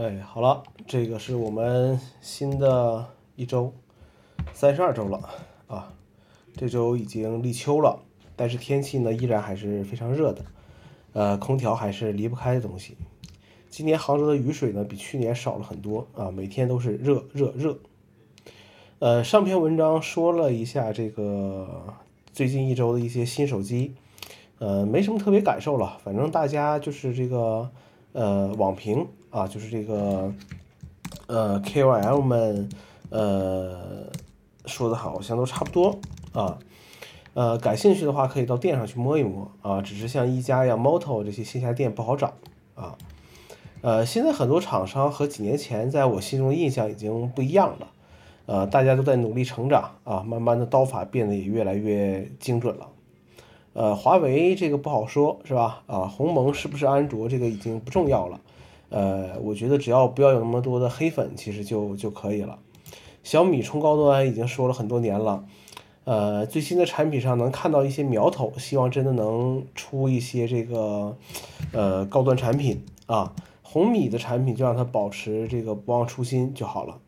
哎，好了，这个是我们新的一周，三十二周了啊。这周已经立秋了，但是天气呢依然还是非常热的，呃，空调还是离不开的东西。今年杭州的雨水呢比去年少了很多啊，每天都是热热热。呃，上篇文章说了一下这个最近一周的一些新手机，呃，没什么特别感受了，反正大家就是这个呃网评啊，就是这个呃 KOL 们呃说的好像都差不多啊，呃，感兴趣的话可以到店上去摸一摸啊，只是像一加呀、Moto 这些线下店不好找啊。呃，现在很多厂商和几年前在我心中印象已经不一样了，呃，大家都在努力成长啊，慢慢的刀法变得也越来越精准了。呃，华为这个不好说，是吧？啊，鸿蒙是不是安卓这个已经不重要了。呃，我觉得只要不要有那么多的黑粉，其实就就可以了。小米冲高端已经说了很多年了，呃，最新的产品上能看到一些苗头，希望真的能出一些这个呃高端产品啊。红米的产品就让它保持这个不忘初心就好了。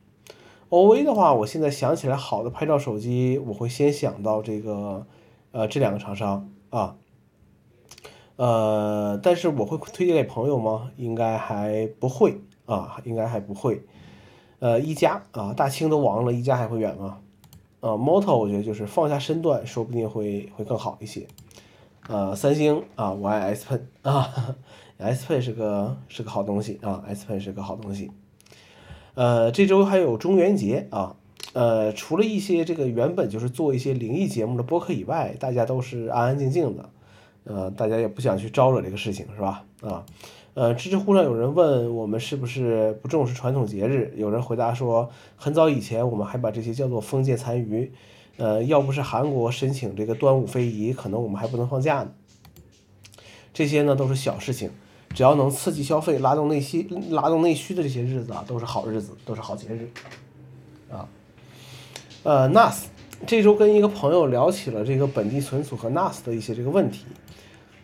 OV 的话，我现在想起来好的拍照手机，我会先想到这个，呃，这两个厂商啊。呃，但是我会推荐给朋友吗？应该还不会啊，应该还不会。呃，一加啊，大清都亡了，一加还会远吗？啊，Moto 我觉得就是放下身段，说不定会会更好一些。呃，三星啊，我爱 S Pen 啊。S Pen 是个是个好东西啊，S Pen 是个好东西。呃，这周还有中元节啊，呃，除了一些这个原本就是做一些灵异节目的播客以外，大家都是安安静静的，呃，大家也不想去招惹这个事情，是吧？啊，呃，知乎上有人问我们是不是不重视传统节日，有人回答说，很早以前我们还把这些叫做封建残余，呃，要不是韩国申请这个端午非遗，可能我们还不能放假呢。这些呢都是小事情。只要能刺激消费、拉动内需、拉动内需的这些日子啊，都是好日子，都是好节日，啊，呃，NAS 这周跟一个朋友聊起了这个本地存储和 NAS 的一些这个问题，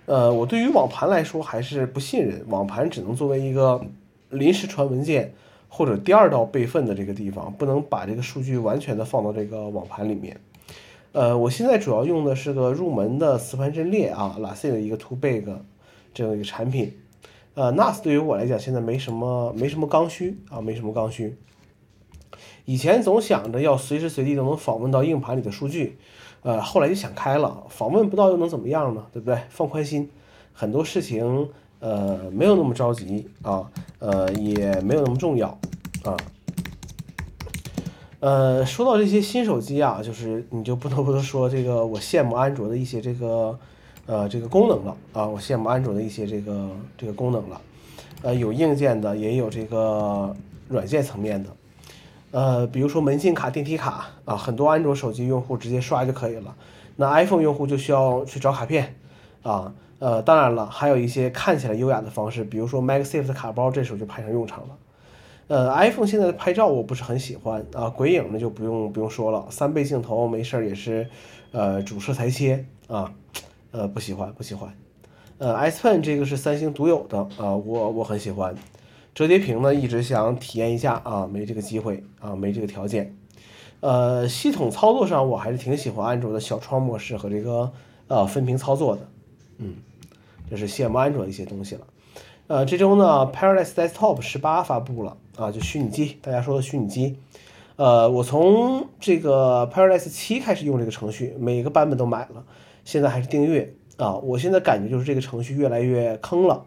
呃，我对于网盘来说还是不信任，网盘只能作为一个临时传文件或者第二道备份的这个地方，不能把这个数据完全的放到这个网盘里面，呃，我现在主要用的是个入门的磁盘阵列啊 l a c 的一个 Two Big 这样一个产品。呃，NAS 对于我来讲现在没什么没什么刚需啊，没什么刚需。以前总想着要随时随地都能访问到硬盘里的数据，呃，后来就想开了，访问不到又能怎么样呢？对不对？放宽心，很多事情呃没有那么着急啊，呃也没有那么重要啊。呃，说到这些新手机啊，就是你就不得不说这个我羡慕安卓的一些这个。呃，这个功能了啊，我羡慕安卓的一些这个这个功能了，呃，有硬件的，也有这个软件层面的，呃，比如说门禁卡、电梯卡啊，很多安卓手机用户直接刷就可以了，那 iPhone 用户就需要去找卡片啊，呃，当然了，还有一些看起来优雅的方式，比如说 MagSafe 的卡包，这时候就派上用场了。呃，iPhone 现在的拍照我不是很喜欢啊，鬼影呢就不用不用说了，三倍镜头没事儿也是，呃，主摄裁切啊。呃，不喜欢，不喜欢。呃，S Pen 这个是三星独有的啊，我我很喜欢。折叠屏呢，一直想体验一下啊，没这个机会啊，没这个条件。呃，系统操作上我还是挺喜欢安卓的小窗模式和这个呃分屏操作的。嗯，这是羡慕安卓的一些东西了。呃，这周呢，Paradise Desktop 十八发布了啊，就虚拟机，大家说的虚拟机。呃，我从这个 Paradise 七开始用这个程序，每个版本都买了。现在还是订阅啊！我现在感觉就是这个程序越来越坑了，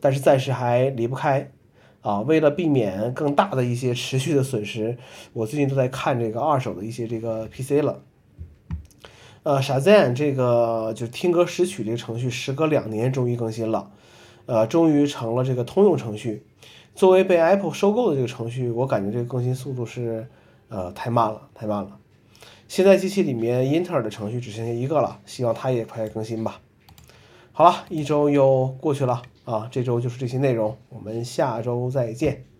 但是暂时还离不开啊。为了避免更大的一些持续的损失，我最近都在看这个二手的一些这个 PC 了。呃，Shazam 这个就听歌识曲这个程序，时隔两年终于更新了，呃，终于成了这个通用程序。作为被 Apple 收购的这个程序，我感觉这个更新速度是呃太慢了，太慢了。现在机器里面英特尔的程序只剩下一个了，希望它也快更新吧。好了，一周又过去了啊，这周就是这些内容，我们下周再见。